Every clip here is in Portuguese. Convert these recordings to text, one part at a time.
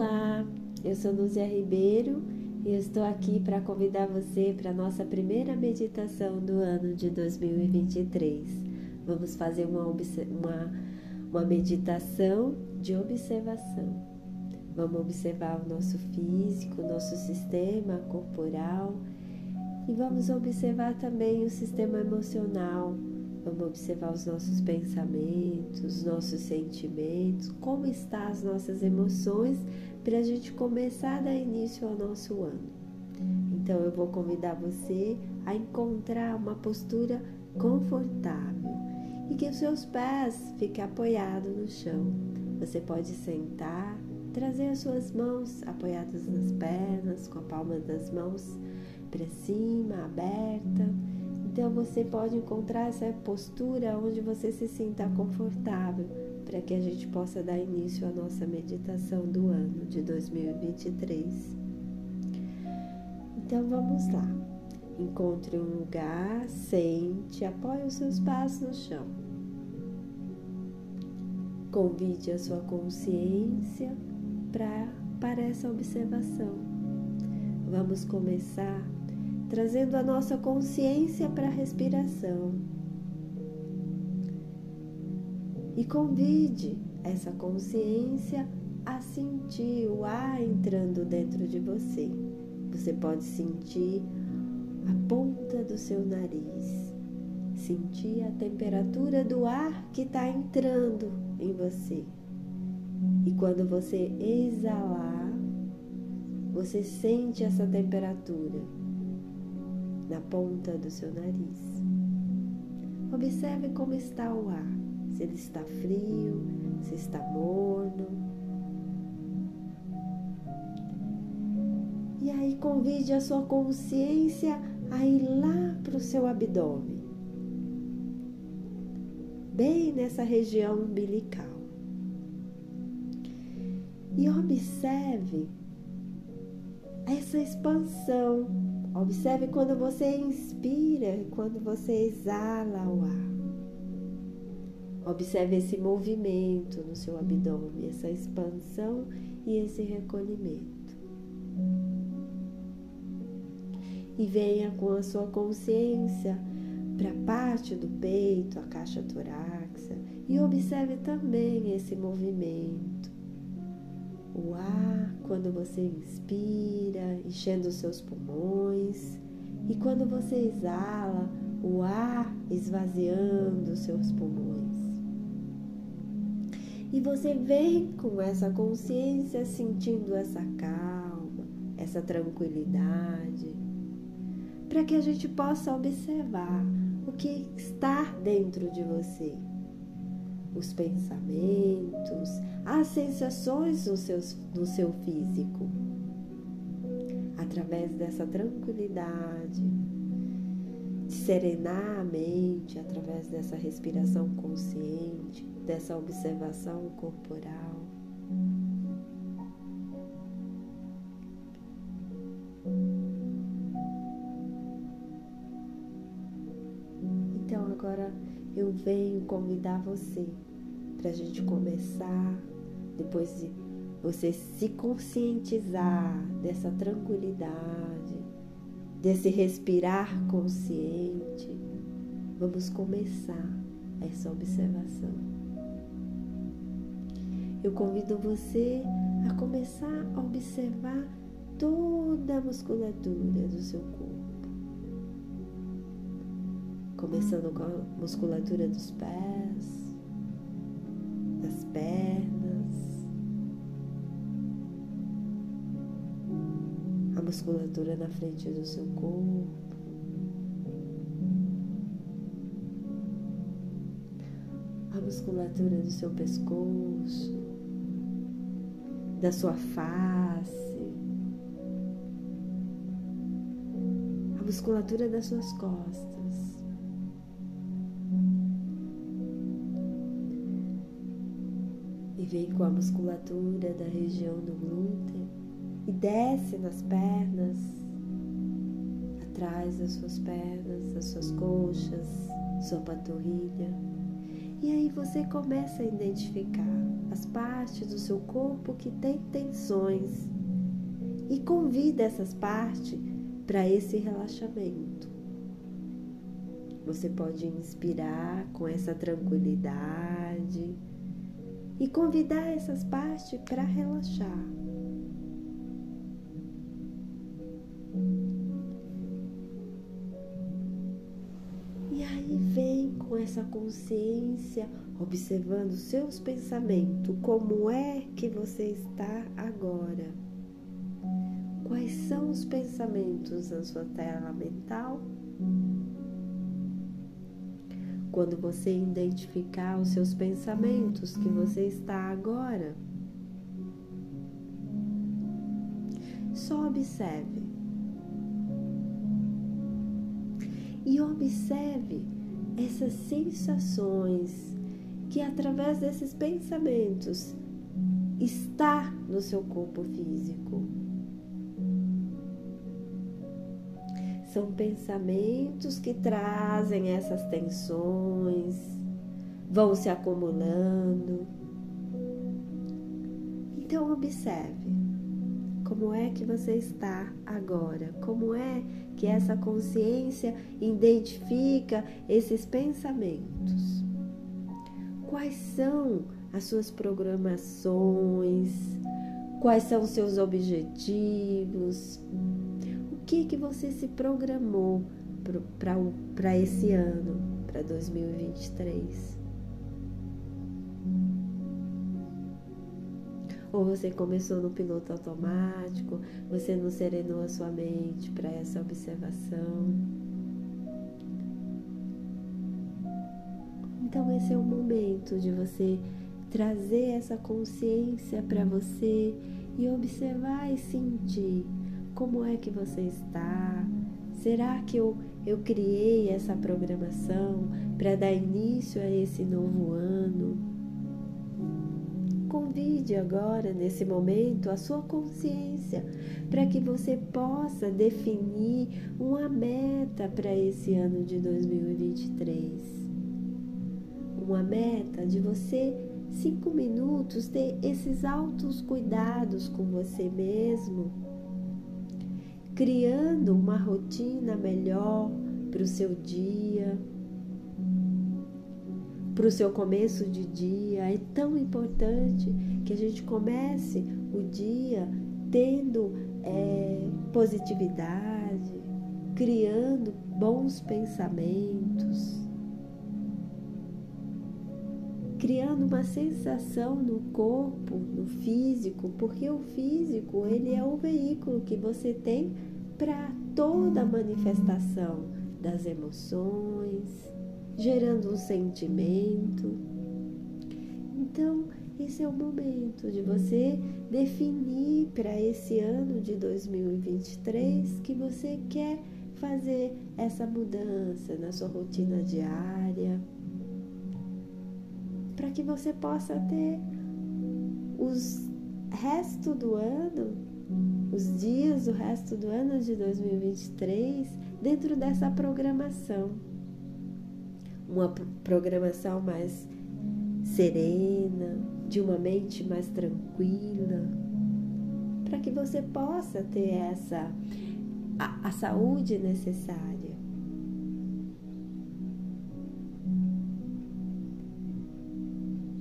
Olá, eu sou Lúcia Ribeiro e estou aqui para convidar você para a nossa primeira meditação do ano de 2023. Vamos fazer uma, uma, uma meditação de observação. Vamos observar o nosso físico, o nosso sistema corporal e vamos observar também o sistema emocional. Vamos observar os nossos pensamentos, os nossos sentimentos, como estão as nossas emoções para a gente começar a dar início ao nosso ano. Então eu vou convidar você a encontrar uma postura confortável e que os seus pés fiquem apoiados no chão. Você pode sentar, trazer as suas mãos apoiadas nas pernas, com a palma das mãos para cima, aberta. Então você pode encontrar essa postura onde você se sinta confortável para que a gente possa dar início à nossa meditação do ano de 2023. Então vamos lá. Encontre um lugar, sente, apoie os seus passos no chão. Convide a sua consciência pra, para essa observação. Vamos começar trazendo a nossa consciência para a respiração. E convide essa consciência a sentir o ar entrando dentro de você. Você pode sentir a ponta do seu nariz, sentir a temperatura do ar que está entrando em você. E quando você exalar, você sente essa temperatura na ponta do seu nariz. Observe como está o ar, se ele está frio, se está morno. E aí convide a sua consciência a ir lá para o seu abdômen, bem nessa região umbilical. E observe essa expansão Observe quando você inspira e quando você exala o ar. Observe esse movimento no seu abdômen, essa expansão e esse recolhimento. E venha com a sua consciência para a parte do peito, a caixa torácica, e observe também esse movimento o ar quando você inspira, enchendo os seus pulmões, e quando você exala, o ar esvaziando os seus pulmões. E você vem com essa consciência sentindo essa calma, essa tranquilidade, para que a gente possa observar o que está dentro de você os pensamentos, as sensações no seu, no seu físico. Através dessa tranquilidade, de serenar a mente, através dessa respiração consciente, dessa observação corporal. Então agora eu venho convidar você para a gente começar, depois de você se conscientizar dessa tranquilidade, desse respirar consciente, vamos começar essa observação. Eu convido você a começar a observar toda a musculatura do seu corpo. Começando com a musculatura dos pés, das pernas, a musculatura na frente do seu corpo. A musculatura do seu pescoço, da sua face, a musculatura das suas costas. Vem com a musculatura da região do glúteo e desce nas pernas, atrás das suas pernas, das suas coxas, sua panturrilha. E aí você começa a identificar as partes do seu corpo que têm tensões e convida essas partes para esse relaxamento. Você pode inspirar com essa tranquilidade e convidar essas partes para relaxar. E aí vem com essa consciência, observando seus pensamentos, como é que você está agora. Quais são os pensamentos na sua tela mental? Quando você identificar os seus pensamentos que você está agora, só observe. E observe essas sensações que através desses pensamentos está no seu corpo físico. São pensamentos que trazem essas tensões, vão se acumulando. Então, observe como é que você está agora, como é que essa consciência identifica esses pensamentos. Quais são as suas programações? Quais são os seus objetivos? Que, que você se programou para esse ano, para 2023? Ou você começou no piloto automático, você não serenou a sua mente para essa observação. Então, esse é o momento de você trazer essa consciência para você e observar e sentir como é que você está? Será que eu, eu criei essa programação para dar início a esse novo ano? Convide agora, nesse momento, a sua consciência para que você possa definir uma meta para esse ano de 2023. Uma meta de você, cinco minutos, ter esses altos cuidados com você mesmo criando uma rotina melhor para o seu dia, para o seu começo de dia. É tão importante que a gente comece o dia tendo é, positividade, criando bons pensamentos, criando uma sensação no corpo, no físico, porque o físico ele é o veículo que você tem para toda a manifestação das emoções, gerando um sentimento. Então, esse é o momento de você definir para esse ano de 2023 que você quer fazer essa mudança na sua rotina diária, para que você possa ter os resto do ano os dias, o resto do ano de 2023 dentro dessa programação. Uma programação mais serena, de uma mente mais tranquila, para que você possa ter essa a, a saúde necessária.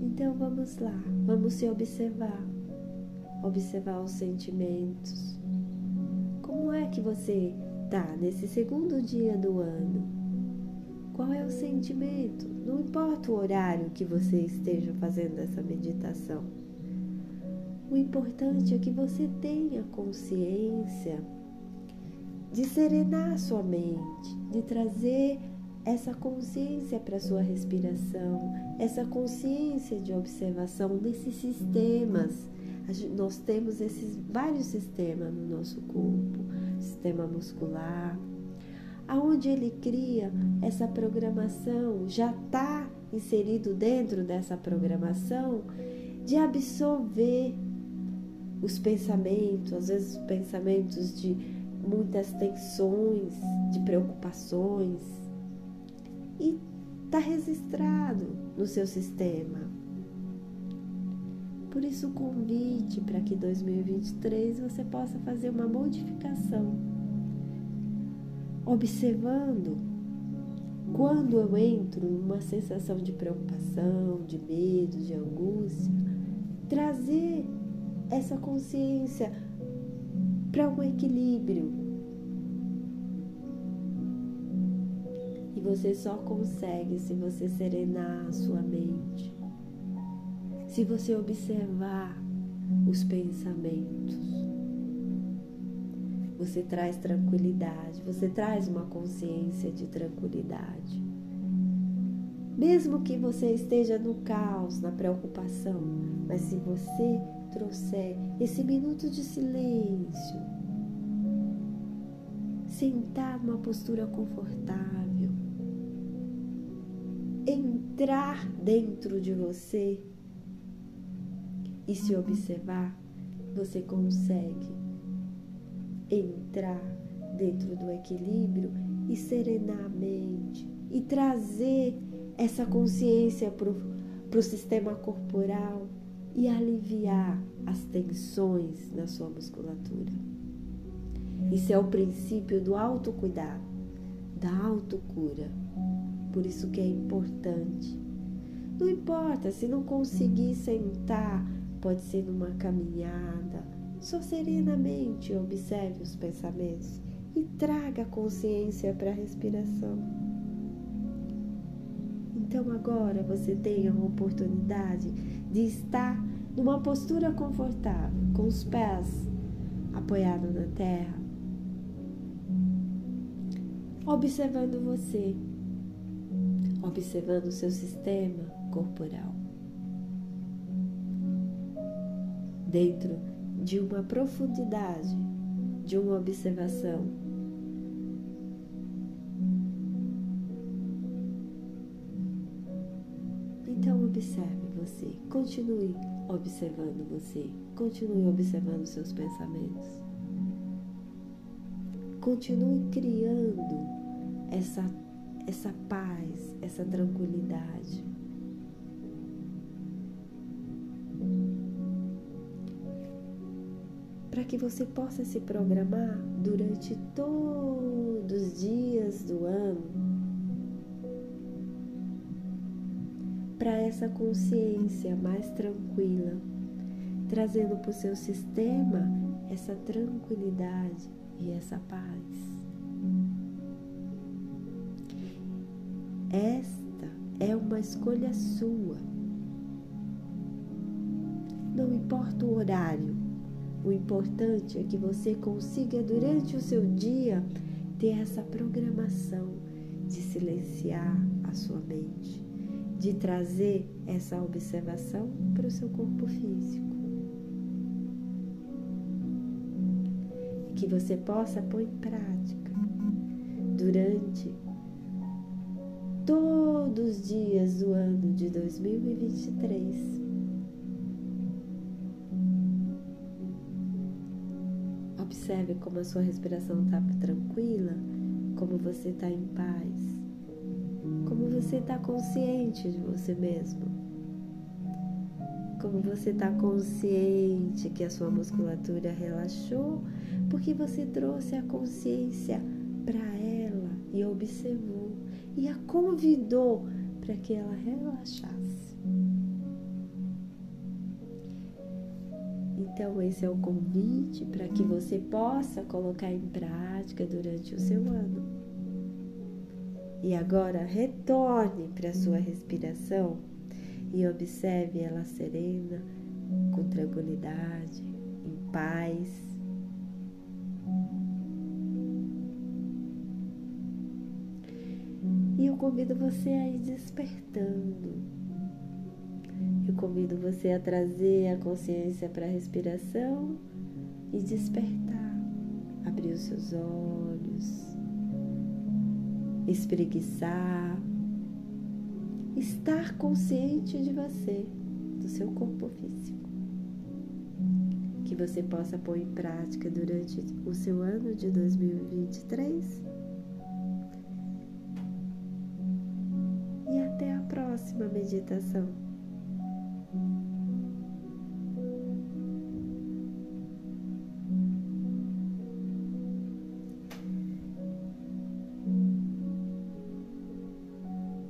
Então vamos lá, vamos se observar observar os sentimentos. Como é que você está nesse segundo dia do ano? Qual é o sentimento? Não importa o horário que você esteja fazendo essa meditação. O importante é que você tenha consciência de serenar sua mente, de trazer essa consciência para sua respiração, essa consciência de observação desses sistemas nós temos esses vários sistemas no nosso corpo, sistema muscular, aonde ele cria essa programação, já está inserido dentro dessa programação de absorver os pensamentos, às vezes pensamentos de muitas tensões, de preocupações, e está registrado no seu sistema. Por isso, o convite para que 2023 você possa fazer uma modificação, observando quando eu entro numa sensação de preocupação, de medo, de angústia, trazer essa consciência para um equilíbrio. E você só consegue se você serenar a sua mente, se você observar os pensamentos. Você traz tranquilidade, você traz uma consciência de tranquilidade. Mesmo que você esteja no caos, na preocupação, mas se você trouxer esse minuto de silêncio, sentar numa postura confortável, entrar dentro de você e se observar, você consegue entrar dentro do equilíbrio e serenar a mente e trazer essa consciência para o sistema corporal e aliviar as tensões na sua musculatura. Isso é o princípio do autocuidado, da autocura. Por isso que é importante. Não importa se não conseguir sentar, pode ser numa caminhada, só serenamente observe os pensamentos e traga consciência para a respiração. Então agora você tem a oportunidade de estar numa postura confortável, com os pés apoiados na terra, observando você, observando o seu sistema corporal. Dentro de uma profundidade, de uma observação Observe você, continue observando você, continue observando seus pensamentos. Continue criando essa, essa paz, essa tranquilidade. Para que você possa se programar durante todos os dias do ano para essa consciência mais tranquila, trazendo para o seu sistema essa tranquilidade e essa paz. Esta é uma escolha sua. Não importa o horário, o importante é que você consiga, durante o seu dia, ter essa programação de silenciar a sua mente de trazer essa observação para o seu corpo físico. Que você possa pôr em prática durante todos os dias do ano de 2023. Observe como a sua respiração está tranquila, como você está em paz? Como você está consciente de você mesmo, como você está consciente que a sua musculatura relaxou, porque você trouxe a consciência para ela e observou e a convidou para que ela relaxasse. Então, esse é o convite para que você possa colocar em prática durante o seu ano. E agora retorne para a sua respiração e observe ela serena, com tranquilidade, em paz. E eu convido você a ir despertando. Eu convido você a trazer a consciência para a respiração e despertar. Abrir os seus olhos espreguiçar, estar consciente de você, do seu corpo físico. Que você possa pôr em prática durante o seu ano de 2023. E até próxima meditação.